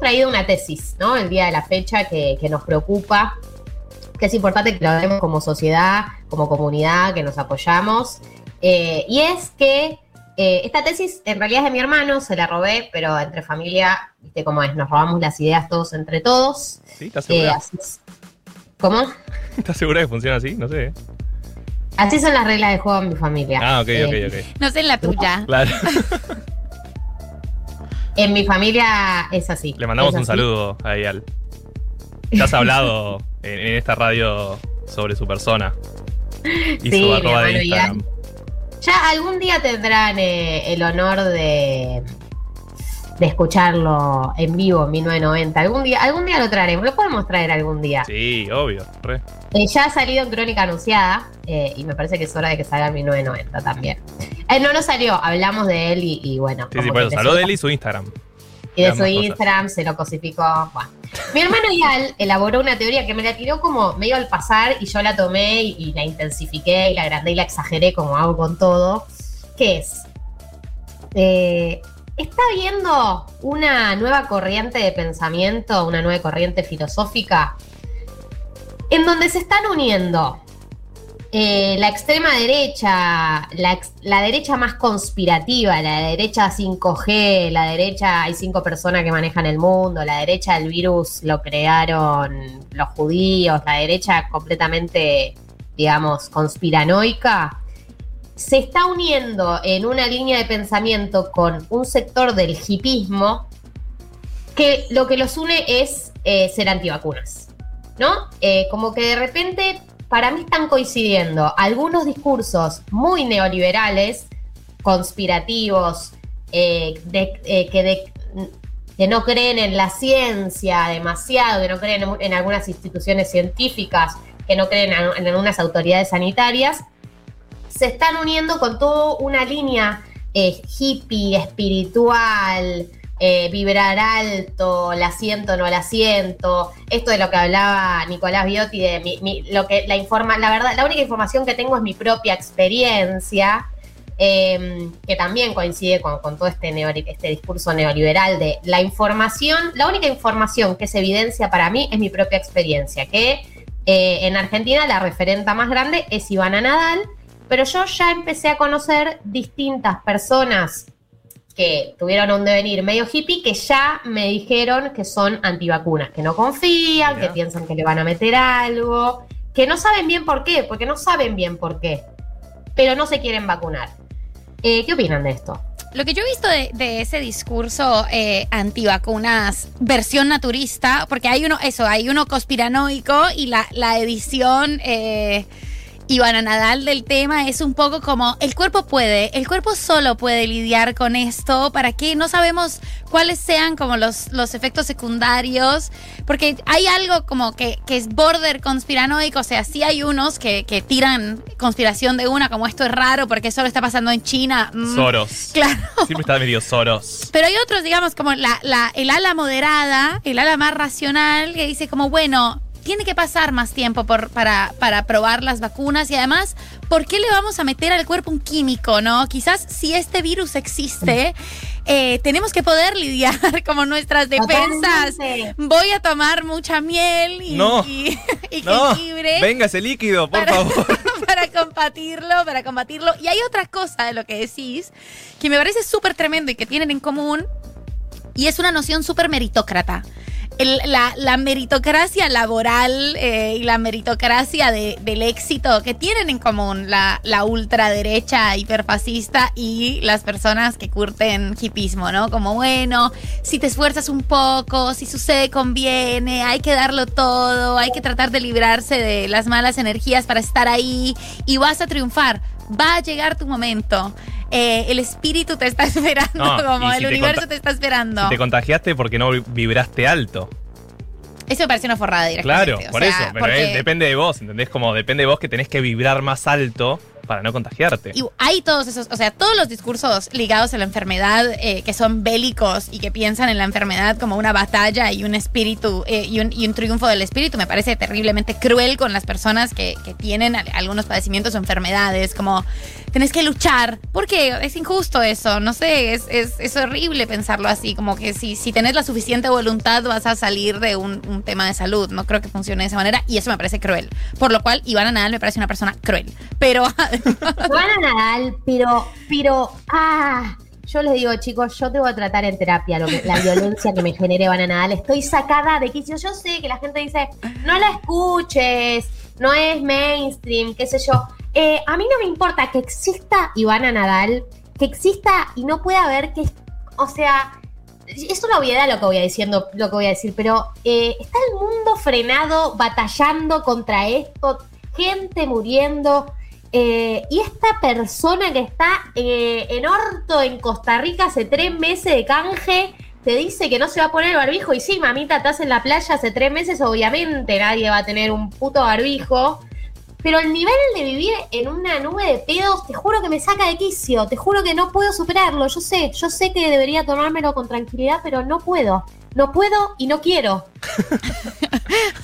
traído una tesis, ¿no? El día de la fecha que, que nos preocupa, que es importante que lo vemos como sociedad, como comunidad, que nos apoyamos. Eh, y es que eh, esta tesis en realidad es de mi hermano, se la robé, pero entre familia, viste cómo es, nos robamos las ideas todos entre todos. ¿Sí? ¿Estás segura? Eh, es. ¿Cómo? ¿Estás segura que funciona así? No sé. Así son las reglas de juego en mi familia. Ah, ok, Eh, ok, ok. No sé en la tuya. Claro. En mi familia es así. Le mandamos un así. saludo a Eyal. Ya has hablado en, en esta radio sobre su persona. Y Sí, su mi arroba de Instagram. Ya algún día tendrán eh, el honor de, de escucharlo en vivo en 1990. Algún día, algún día lo traeremos, lo podemos traer algún día. Sí, obvio. re. Eh, ya ha salido en Crónica Anunciada eh, y me parece que es hora de que salga en 1990 también. Eh, no, no salió, hablamos de él y, y bueno. Sí, sí, que por eso. Salud de él y su Instagram. y de su cosas. Instagram se lo cosificó. Bueno. Mi hermano Ial elaboró una teoría que me la tiró como medio al pasar y yo la tomé y, y la intensifiqué y la agrandé y la exageré como hago con todo. ¿Qué es? Eh, está viendo una nueva corriente de pensamiento, una nueva corriente filosófica, en donde se están uniendo eh, la extrema derecha, la, la derecha más conspirativa, la derecha 5G, la derecha, hay cinco personas que manejan el mundo, la derecha del virus lo crearon los judíos, la derecha completamente, digamos, conspiranoica, se está uniendo en una línea de pensamiento con un sector del hipismo que lo que los une es eh, ser antivacunas. ¿no? Eh, como que de repente, para mí están coincidiendo algunos discursos muy neoliberales, conspirativos, eh, que, no creen en la ciencia demasiado, que no creen en, algunas instituciones científicas, que no creen en, en algunas autoridades sanitarias, se están uniendo con toda una línea eh, hippie, espiritual, eh, vibrar alto, la siento, no la siento. Esto de lo que hablaba Nicolás Biotti, de mi- lo que la informa, la verdad, la única información que tengo es mi propia experiencia, eh, que también coincide con, con todo este, neoli- este discurso neoliberal de la información, la única información que es evidencia para mí es mi propia experiencia, que eh, en Argentina la referenta más grande es Ivana Nadal, pero yo ya empecé a conocer distintas personas que tuvieron un devenir medio hippie que ya me dijeron que son antivacunas, que no confían, que piensan que le van a meter algo, que no saben bien por qué, porque no saben bien por qué, pero no se quieren vacunar. Eh, ¿Qué opinan de esto? Lo que yo he visto de, de ese discurso eh, antivacunas, versión naturista, porque hay uno, eso, hay uno conspiranoico y la, la edición eh, Ivana Nadal del tema es un poco como el cuerpo puede, el cuerpo solo puede lidiar con esto, para que no sabemos cuáles sean como los, los efectos secundarios, porque hay algo como que, que es border conspiranoico, o sea, sí hay unos que, que tiran conspiración de una, como esto es raro porque solo está pasando en China. mm, Soros. Claro. Siempre está medio Soros. Pero hay otros, digamos, como la, la- el ala moderada, el ala más racional, que dice como, bueno, tiene que pasar más tiempo por, para, para probar las vacunas y además, ¿por qué le vamos a meter al cuerpo un químico, no? Quizás si este virus existe, eh, tenemos que poder lidiar como nuestras defensas. Totalmente. Voy a tomar mucha miel y, No. y, y No, jengibre venga ese líquido, por Para- favor. para combatirlo, para combatirlo. Y hay otra cosa de lo que decís que me parece súper tremendo y que tienen en común, y es una noción súper meritócrata. El- la, meritocracia laboral eh, y la meritocracia de- del éxito que tienen en común la, la ultraderecha hiperfascista y las personas que curten hipismo, ¿no? Como, bueno, si te esfuerzas un poco, si sucede, conviene, hay que darlo todo, hay que tratar de librarse de las malas energías para estar ahí y vas a triunfar. Va a llegar tu momento. Eh, el espíritu te está esperando, No, como el si universo te está esperando. Te contagiaste porque no vibraste alto. Eso me parece una forrada directamente. Claro, o por sea, eso. Pero porque- depende de vos, ¿entendés? Como depende de vos que tenés que vibrar más alto para no contagiarte. Y hay todos esos, o sea, todos los discursos ligados a la enfermedad eh, que son bélicos y que piensan en la enfermedad como una batalla y un espíritu eh, y, un, y, un, triunfo del espíritu me parece terriblemente cruel con las personas que, que tienen algunos padecimientos o enfermedades, como tenés que luchar, porque es injusto eso, no sé, es, es, es horrible pensarlo así, como que si, si tenés la suficiente voluntad vas a salir de un, un, tema de salud, no creo que funcione de esa manera y eso me parece cruel, por lo cual Ivana Nadal me parece una persona cruel, pero... Ivana Nadal, pero, pero, ah... Yo les digo, chicos, yo te voy a tratar en terapia la violencia que me genere Ivana Nadal. Estoy sacada de quicio. Yo sé que la gente dice, no la escuches, no es mainstream, qué sé yo. Eh, a mí no me importa que exista Ivana Nadal, que exista y no pueda haber que, o sea, es una obviedad lo que voy a diciendo, lo que voy a decir, pero eh, está el mundo frenado, batallando contra esto, gente muriendo. Eh, y esta persona que está eh, en Orto, en Costa Rica, hace tres meses de canje, te dice que no se va a poner el barbijo. Y sí, mamita, estás en la playa hace tres meses, obviamente nadie va a tener un puto barbijo. Pero el nivel de vivir en una nube de pedos, te juro que me saca de quicio, te juro que no puedo superarlo. Yo sé, yo sé que debería tomármelo con tranquilidad, pero no puedo. No puedo y no quiero.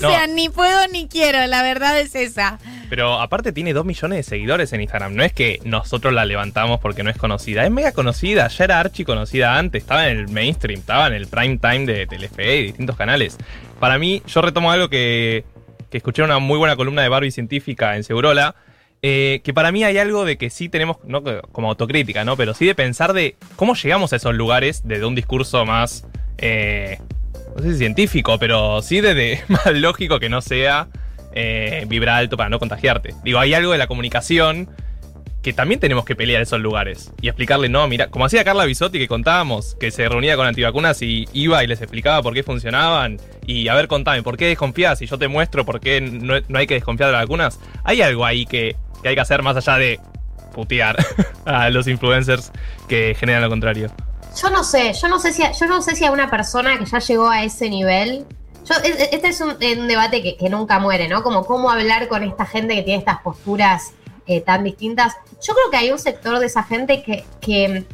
no. O sea, ni puedo ni quiero, la verdad es esa. Pero aparte tiene dos millones de seguidores en Instagram. No es que nosotros la levantamos porque no es conocida. Es mega conocida. Ya era archi conocida antes. Estaba en el mainstream. Estaba en el prime time de Telefe y distintos canales. Para mí, yo retomo algo que, que escuché una muy buena columna de Barbie científica en Segurola. Eh, que para mí hay algo de que sí tenemos, no como autocrítica, ¿no? Pero sí de pensar de cómo llegamos a esos lugares desde un discurso más. Eh, no sé si científico, pero sí desde más lógico que no sea eh, vibra alto para no contagiarte. Digo, hay algo de la comunicación que también tenemos que pelear esos lugares y explicarle, no, mira, como hacía Carla Bisotti que contábamos, que se reunía con antivacunas y iba y les explicaba por qué funcionaban y a ver, contame, ¿por qué desconfías? Y yo te muestro por qué no, no hay que desconfiar de las vacunas. Hay algo ahí que, que hay que hacer más allá de putear a los influencers que generan lo contrario. Yo no sé, yo no sé si, yo no sé si a una persona que ya llegó a ese nivel yo, este es un, debate que, nunca muere, ¿no? Como cómo hablar con esta gente que tiene estas posturas eh, tan distintas. Yo creo que hay un sector de esa gente que, que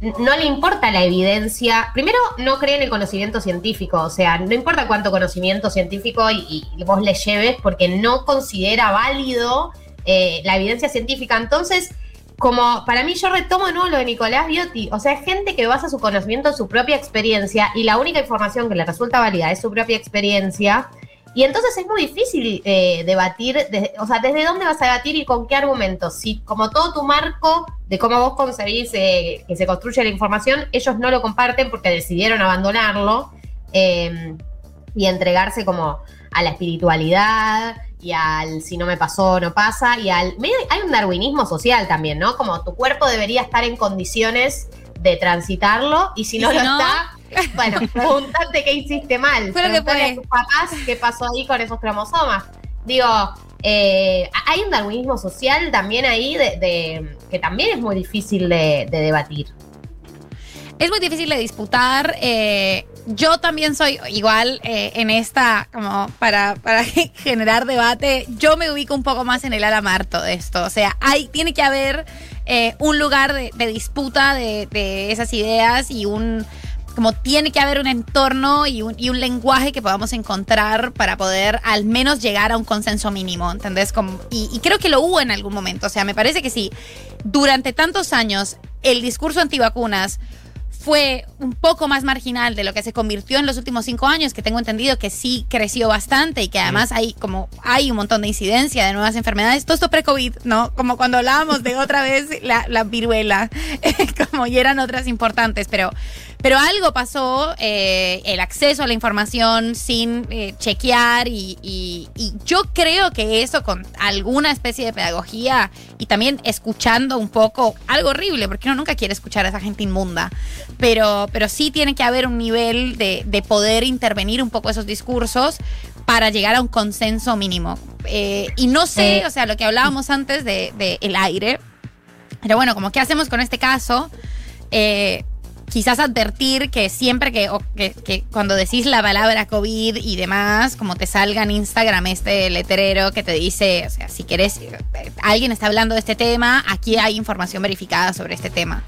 no le importa la evidencia. Primero, no cree en el conocimiento científico, o sea, no importa cuánto conocimiento científico y, y vos le lleves, porque no considera válido eh, la evidencia científica. Entonces, como para mí yo retomo ¿no? lo de Nicolás Biotti, o sea, es gente que basa su conocimiento en su propia experiencia y la única información que le resulta válida es su propia experiencia. Y entonces es muy difícil eh, debatir, de, o sea, desde dónde vas a debatir y con qué argumentos. Si como todo tu marco de cómo vos concebís eh, que se construye la información, ellos no lo comparten porque decidieron abandonarlo eh, y entregarse como a la espiritualidad y al si no me pasó, no pasa, y al... Hay un darwinismo social también, ¿no? Como tu cuerpo debería estar en condiciones de transitarlo y si no ¿Y lo no? está, bueno, pregúntate qué hiciste mal. Fue lo que fue. a tus papás qué pasó ahí con esos cromosomas. Digo, eh, hay un darwinismo social también ahí de, de, que también es muy difícil de, de debatir. Es muy difícil de disputar. Eh, yo también soy igual eh, en esta, como para, para generar debate, yo me ubico un poco más en el alamarto de esto. O sea, hay, tiene que haber eh, un lugar de, disputa de, de, esas ideas y un como tiene que haber un entorno y un, y un, lenguaje que podamos encontrar para poder al menos llegar a un consenso mínimo, ¿entendés? Como, y, y, creo que lo hubo en algún momento, o sea, me parece que sí, durante tantos años el discurso antivacunas fue un poco más marginal de lo que se convirtió en los últimos cinco años, que tengo entendido que sí creció bastante y que además hay como hay un montón de incidencia de nuevas enfermedades. Todo esto pre-COVID, ¿no? Como cuando hablábamos de otra vez la, la viruela, como y eran otras importantes, pero pero algo pasó, eh, el acceso a la información sin eh, chequear y, y, y, yo creo que eso con alguna especie de pedagogía y también escuchando un poco, algo horrible, porque uno nunca quiere escuchar a esa gente inmunda, pero, pero sí tiene que haber un nivel de, de poder intervenir un poco esos discursos para llegar a un consenso mínimo. Eh, y no sé, o sea, lo que hablábamos antes de, de el aire, pero bueno, como qué hacemos con este caso. Eh, quizás advertir que siempre que, o que, que cuando decís la palabra COVID y demás, como te salga en Instagram este letrero que te dice, o sea, si querés, eh, alguien está hablando de este tema, aquí hay información verificada sobre este tema.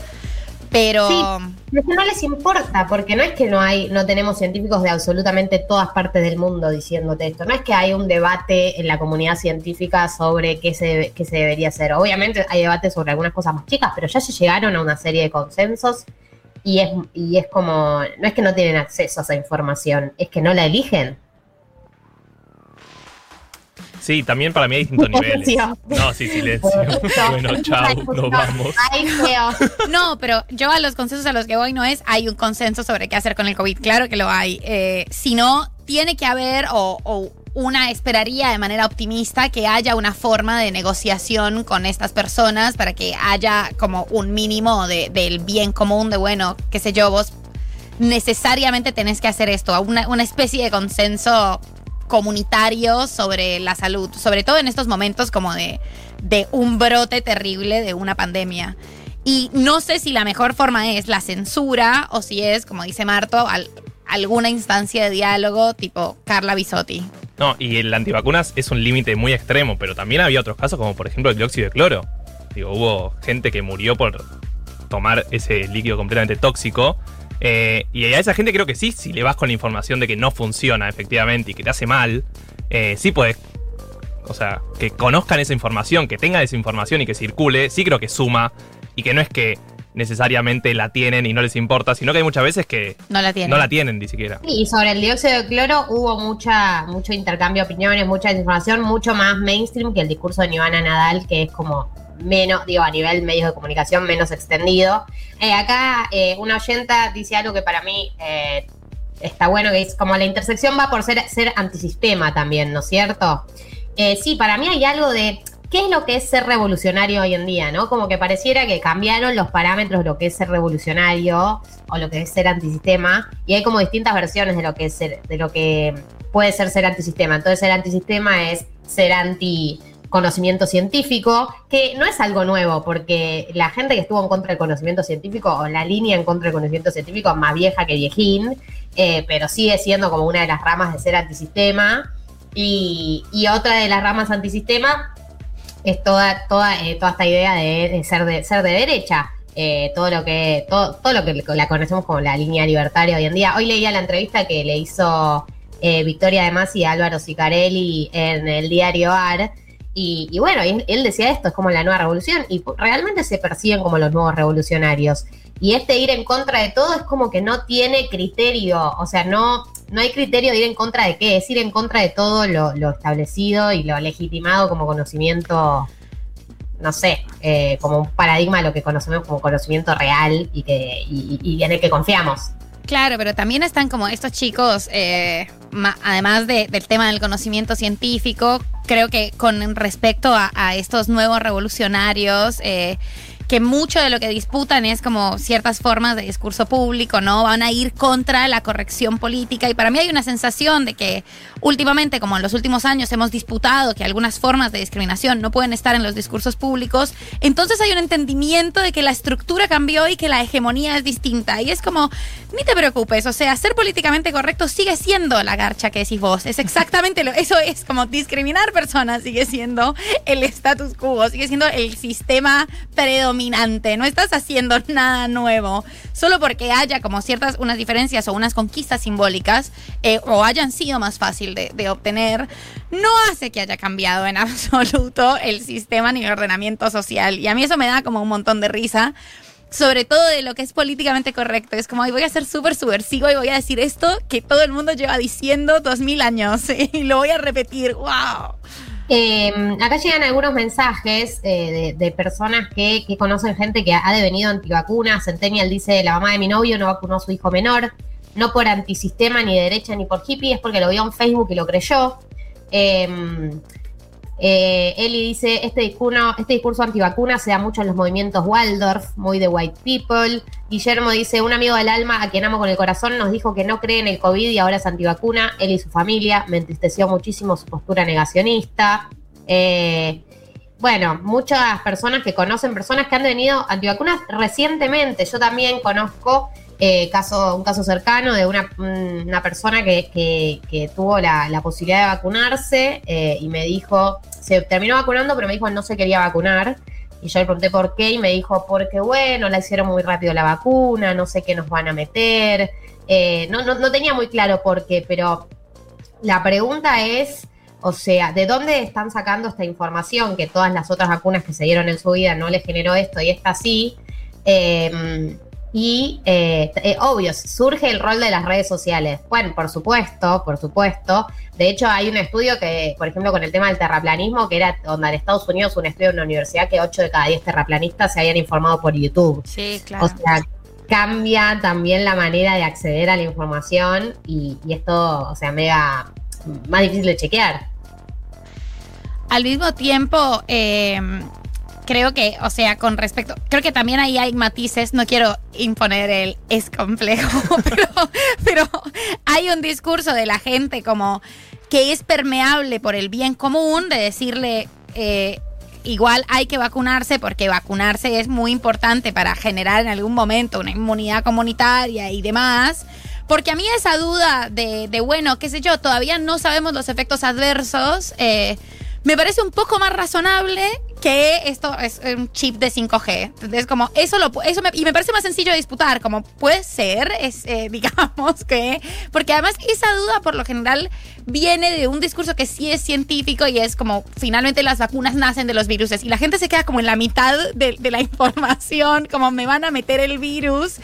Pero Sí. Que no les importa, porque no es que no hay, no tenemos científicos de absolutamente todas partes del mundo diciéndote esto. No es que hay un debate en la comunidad científica sobre qué se, qué se debería hacer. Obviamente hay debate sobre algunas cosas más chicas, pero ya se llegaron a una serie de consensos y es, y es como, no es que no tienen acceso a esa información, es que no la eligen. Sí, también para mí hay distintos niveles. Silencio. No, sí, silencio. bueno, chao, nos vamos. Ay, feo. No, pero yo a los consensos a los que voy no es hay un consenso sobre qué hacer con el COVID. Claro que lo hay. Eh, sino tiene que haber o, o una esperaría de manera optimista que haya una forma de negociación con estas personas para que haya como un mínimo de- del bien común de, bueno, qué sé yo, vos necesariamente tenés que hacer esto, una, una especie de consenso comunitario sobre la salud, sobre todo en estos momentos como de, de un brote terrible de una pandemia. Y no sé si la mejor forma es la censura o si es, como dice Marto, al- alguna instancia de diálogo tipo Carla Bisotti. No, y el antivacunas es un límite muy extremo, pero también había otros casos, como por ejemplo el dióxido de cloro. Digo, hubo gente que murió por tomar ese líquido completamente tóxico. eh, y a esa gente creo que sí, si le vas con la información de que no funciona efectivamente y que te hace mal, eh, sí puedes. O sea, que conozcan esa información, que tengan esa información y que circule, sí creo que suma. Y que no es que necesariamente la tienen y no les importa, sino que hay muchas veces que No la tiene. no la tienen ni siquiera. Y sobre el dióxido de cloro hubo mucha, mucho intercambio de opiniones, mucha desinformación, mucho más mainstream que el discurso de Nivana Nadal, que es como menos, digo, a nivel medios de comunicación, menos extendido. Eh, acá eh, una oyenta dice algo que para mí eh, está bueno, que es como la intersección va por ser, ser antisistema también, ¿no es cierto? Eh, sí, para mí hay algo de qué es lo que es ser revolucionario hoy en día, ¿no? Como que pareciera que cambiaron los parámetros de lo que es ser revolucionario o lo que es ser antisistema y hay como distintas versiones de lo que es de lo que puede ser ser antisistema. Entonces ser antisistema es ser anti conocimiento científico, que no es algo nuevo, porque la gente que estuvo en contra del conocimiento científico, o la línea en contra del conocimiento científico, es más vieja que viejín, eh, pero sigue siendo como una de las ramas de ser antisistema. Y otra de las ramas antisistema es toda, toda, eh, toda esta idea de, ser de ser de derecha. Eh, todo lo que todo, todo lo que la conocemos como la línea libertaria hoy en día. Hoy leía la entrevista que le hizo eh, Victoria de Masi a Álvaro Sicarelli en el diario AR. Y, bueno, él decía esto, es como la nueva revolución, y realmente se perciben como los nuevos revolucionarios. Y este ir en contra de todo es como que no tiene criterio, o sea, no, no hay criterio de ir en contra de qué, es ir en contra de todo lo, establecido y lo legitimado como conocimiento, no sé, eh, como un paradigma lo que conocemos como conocimiento real y, que, y, en el que confiamos. Claro, pero también están como estos chicos, eh, ma- además de- del tema del conocimiento científico, creo que con respecto a, a estos nuevos revolucionarios, eh, que mucho de lo que disputan es como ciertas formas de discurso público, ¿no? Van a ir contra la corrección política. Y para mí hay una sensación de que últimamente, como en los últimos años hemos disputado que algunas formas de discriminación no pueden estar en los discursos públicos, entonces hay un entendimiento de que la estructura cambió y que la hegemonía es distinta. Y es como, ni te preocupes, o sea, ser políticamente correcto sigue siendo la garcha que decís vos, es exactamente lo, eso es como discriminar personas, sigue siendo el status quo, sigue siendo el sistema predominante, no estás haciendo nada nuevo, solo porque haya como ciertas, unas diferencias o unas conquistas simbólicas eh, o hayan sido más fácil de, obtener, no hace que haya cambiado en absoluto el sistema ni el ordenamiento social y a mí eso me da como un montón de risa sobre todo de lo que es políticamente correcto. Es como, "Ay, voy a ser súper subversivo y voy a decir esto que todo el mundo lleva diciendo dos mil años y lo voy a repetir. ¡Wow! Eh, acá llegan algunos mensajes eh, de, personas que, conocen gente que ha devenido antivacuna. Centennial dice, la mamá de mi novio no vacunó a su hijo menor, no por antisistema, ni de derecha, ni por hippie, es porque lo vio en Facebook y lo creyó. Eh, eh, Eli dice, este discurso, este discurso antivacuna se da mucho en los movimientos Waldorf, muy de white people. Guillermo dice, un amigo del alma a quien amo con el corazón nos dijo que no cree en el COVID y ahora es antivacuna. Él y su familia, me entristeció muchísimo su postura negacionista. Eh, bueno, muchas personas que conocen personas que han venido antivacunas recientemente. Yo también conozco eh, caso, un caso cercano de una, una persona que, que, tuvo la, la, posibilidad de vacunarse eh, y me dijo, se terminó vacunando, pero me dijo no se quería vacunar. Y yo le pregunté por qué y me dijo, porque bueno, la hicieron muy rápido la vacuna, no sé qué nos van a meter. Eh, no, no, no tenía muy claro por qué, pero la pregunta es, o sea, ¿de dónde están sacando esta información que todas las otras vacunas que se dieron en su vida no les generó esto y esta sí? Eh, y eh, eh, obvio, surge el rol de las redes sociales. Bueno, por supuesto, por supuesto. De hecho, hay un estudio que, por ejemplo, con el tema del terraplanismo, que era donde en Estados Unidos un estudio en una universidad que 8 de cada 10 terraplanistas se habían informado por YouTube. Sí, claro. O sea, cambia también la manera de acceder a la información y, y esto, o sea, mega más difícil de chequear. Al mismo tiempo, eh, creo que, o sea, con respecto, creo que también ahí hay matices, no quiero imponer el es complejo, pero, pero hay un discurso de la gente como que es permeable por el bien común, de decirle, eh, igual hay que vacunarse porque vacunarse es muy importante para generar en algún momento una inmunidad comunitaria y demás. Porque a mí esa duda de, bueno, qué sé yo, todavía no sabemos los efectos adversos. Eh, me parece un poco más razonable que esto es un chip de 5G. Es como, eso lo eso me, y me parece más sencillo disputar, como puede ser, es, eh, digamos que, porque además esa duda por lo general viene de un discurso que sí es científico y es como, finalmente las vacunas nacen de los virus y la gente se queda como en la mitad de la información, como me van a meter el virus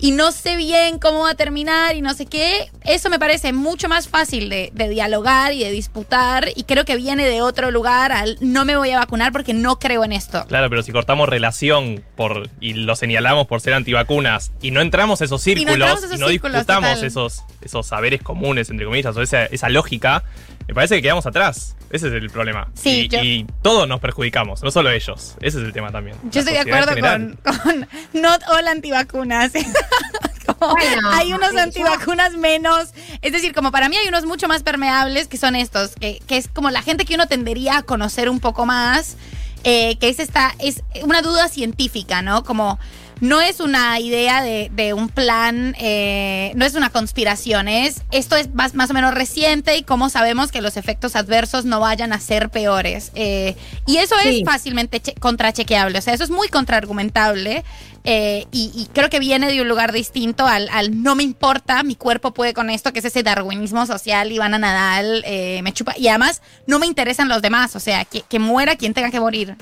y no sé bien cómo va a terminar y no sé qué, eso me parece mucho más fácil de, de, dialogar y de disputar y creo que viene de otro lugar al no me voy a vacunar porque no creo en esto. Claro, pero si cortamos relación por y lo señalamos por ser antivacunas y no entramos a esos círculos y no, esos y no círculos, disputamos esos, esos saberes comunes, entre comillas, o esa, esa lógica, me parece que quedamos atrás. Ese es el problema. Sí, y, yo, y, todos nos perjudicamos, no solo ellos. Ese es el tema también. Yo estoy de acuerdo con, con, not all antivacunas. bueno, hay unos antivacunas menos. Es decir, como para mí hay unos mucho más permeables que son estos, que, que es como la gente que uno tendería a conocer un poco más. Eh, que es esta, es una duda científica, ¿no? Como no es una idea de, de un plan, eh, no es una conspiración, es esto es más, más, o menos reciente y cómo sabemos que los efectos adversos no vayan a ser peores. Eh, y eso sí. es fácilmente contrachequeable, o sea, eso es muy contraargumentable. Eh, y, y, creo que viene de un lugar distinto al, al, no me importa, mi cuerpo puede con esto, que es ese darwinismo social, Ivana Nadal, eh, me chupa. Y además, no me interesan los demás, o sea, que, que muera quien tenga que morir.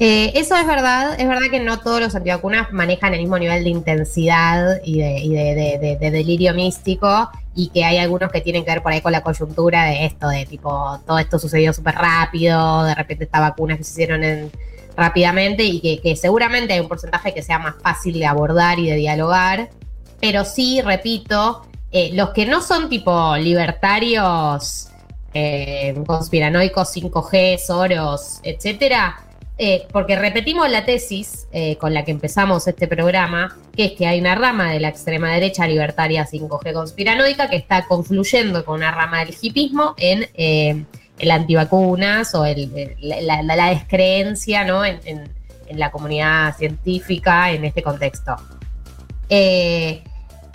Eh, eso es verdad, es verdad que no todos los antivacunas manejan el mismo nivel de intensidad y de, delirio místico y que hay algunos que tienen que ver por ahí con la coyuntura de esto, de tipo, todo esto sucedió súper rápido, de repente estas vacunas que se hicieron en, rápidamente y que, que, seguramente hay un porcentaje que sea más fácil de abordar y de dialogar, pero sí, repito, eh, los que no son tipo libertarios, eh, conspiranoicos, 5G, Soros, etcétera, eh, porque repetimos la tesis eh, con la que empezamos este programa, que es que hay una rama de la extrema derecha libertaria 5G conspiranoica que está confluyendo con una rama del hipismo en eh, el antivacunas o la, la, descreencia en, la comunidad científica en este contexto. Eh,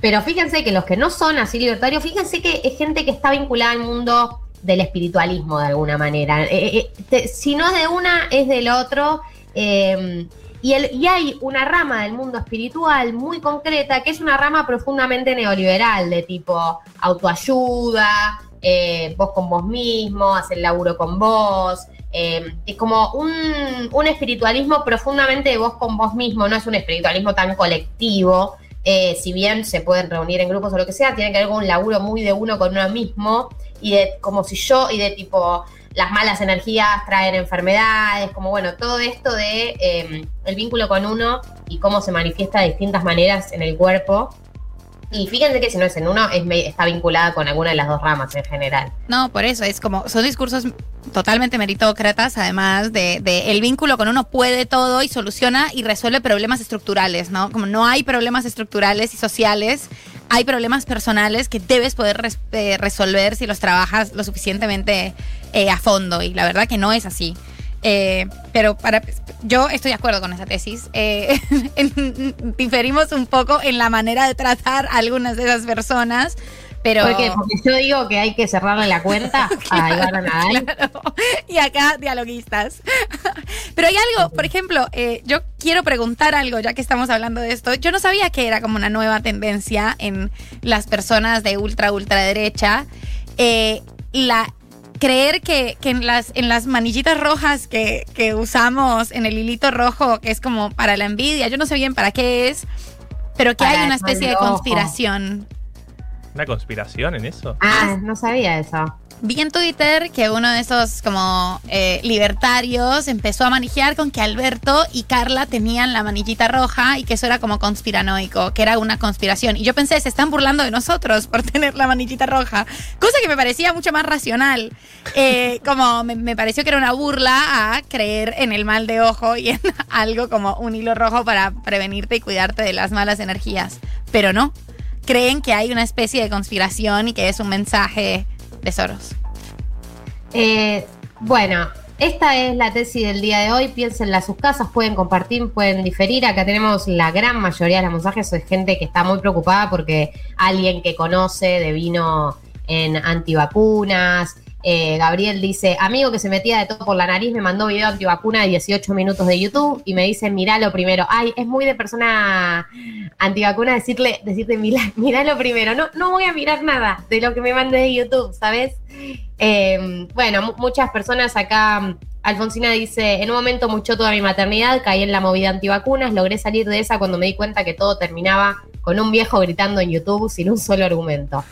pero fíjense que los que no son así libertarios, fíjense que es gente que está vinculada al mundo del espiritualismo de alguna manera. Eh, eh, te, si no de una, es del otro. Eh, y, el, y, hay una rama del mundo espiritual muy concreta que es una rama profundamente neoliberal, de tipo autoayuda, eh, vos con vos mismo, hacer laburo con vos. es como un, un, espiritualismo profundamente vos con vos mismo, no es un espiritualismo tan colectivo. Si bien se pueden reunir en grupos o lo que sea, tiene que con un laburo muy de uno con uno mismo y de como si yo, y de tipo las malas energías traen enfermedades, como bueno, todo esto de eh, el vínculo con uno y cómo se manifiesta de distintas maneras en el cuerpo. Y fíjense que si no es en uno, es, está vinculada con alguna de las dos ramas en general. No, por eso es como, son discursos totalmente meritócratas, además de, el vínculo con uno puede todo y soluciona y resuelve problemas estructurales, ¿no? Como no hay problemas estructurales y sociales, hay problemas personales que debes poder eh, resolver si los trabajas lo suficientemente eh, a fondo y la verdad que no es así. Eh, pero para yo estoy de acuerdo con esa tesis. Eh, diferimos un poco en la manera de tratar a algunas de esas personas. Pero... ¿Por qué? Porque yo digo que hay que cerrarle la cuenta a Nadal. Claro. Y acá dialoguistas. Pero hay algo, por ejemplo, eh, yo quiero preguntar algo, ya que estamos hablando de esto. Yo no sabía que era como una nueva tendencia en las personas de ultra, ultra derecha. Eh, la creer que, que, en, las, en las manillitas rojas que, que usamos en el hilito rojo, que es como para la envidia, yo no sé bien para qué es, pero que Para hay una especie de conspiración. ¿Una conspiración en eso? Ah, no sabía eso. Vi en Twitter que uno de esos como eh, libertarios empezó a manejar con que Alberto y Carla tenían la manillita roja y que eso era como conspiranoico, que era una conspiración. Y yo pensé, se están burlando de nosotros por tener la manillita roja, cosa que me parecía mucho más racional. Eh, como me, me pareció que era una burla a creer en el mal de ojo y en algo como un hilo rojo para prevenirte y cuidarte de las malas energías. Pero no, creen que hay una especie de conspiración y que es un mensaje de Soros. Eh, bueno, esta es la tesis del día de hoy. Piénsenla a sus casas, pueden compartir, pueden diferir. Acá tenemos la gran mayoría de los mensajes de gente que está muy preocupada porque alguien que conoce de vino en antivacunas. Eh, Gabriel dice, amigo que se metía de todo por la nariz, me mandó video antivacuna de 18 minutos de YouTube y me dice, miralo primero. Ay, es muy de persona antivacuna decirle, decirte, "Mira- miralo primero. No, no voy a mirar nada de lo que me mandes de YouTube, ¿sabes? Eh, bueno, mu- muchas personas acá, Alfonsina dice, en un momento mucho toda mi maternidad, caí en la movida antivacunas, logré salir de esa cuando me di cuenta que todo terminaba con un viejo gritando en YouTube sin un solo argumento.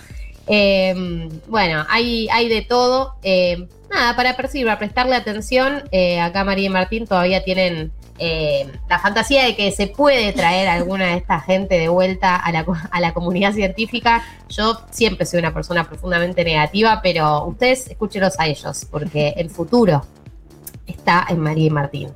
Eh, bueno, hay, hay de todo. Eh, nada, para percibir, para prestarle atención, eh, acá María y Martín todavía tienen eh, la fantasía de que se puede traer alguna de esta gente de vuelta a la, a la comunidad científica. Yo siempre soy una persona profundamente negativa, pero ustedes escúchenlos a ellos, porque el futuro está en María y Martín.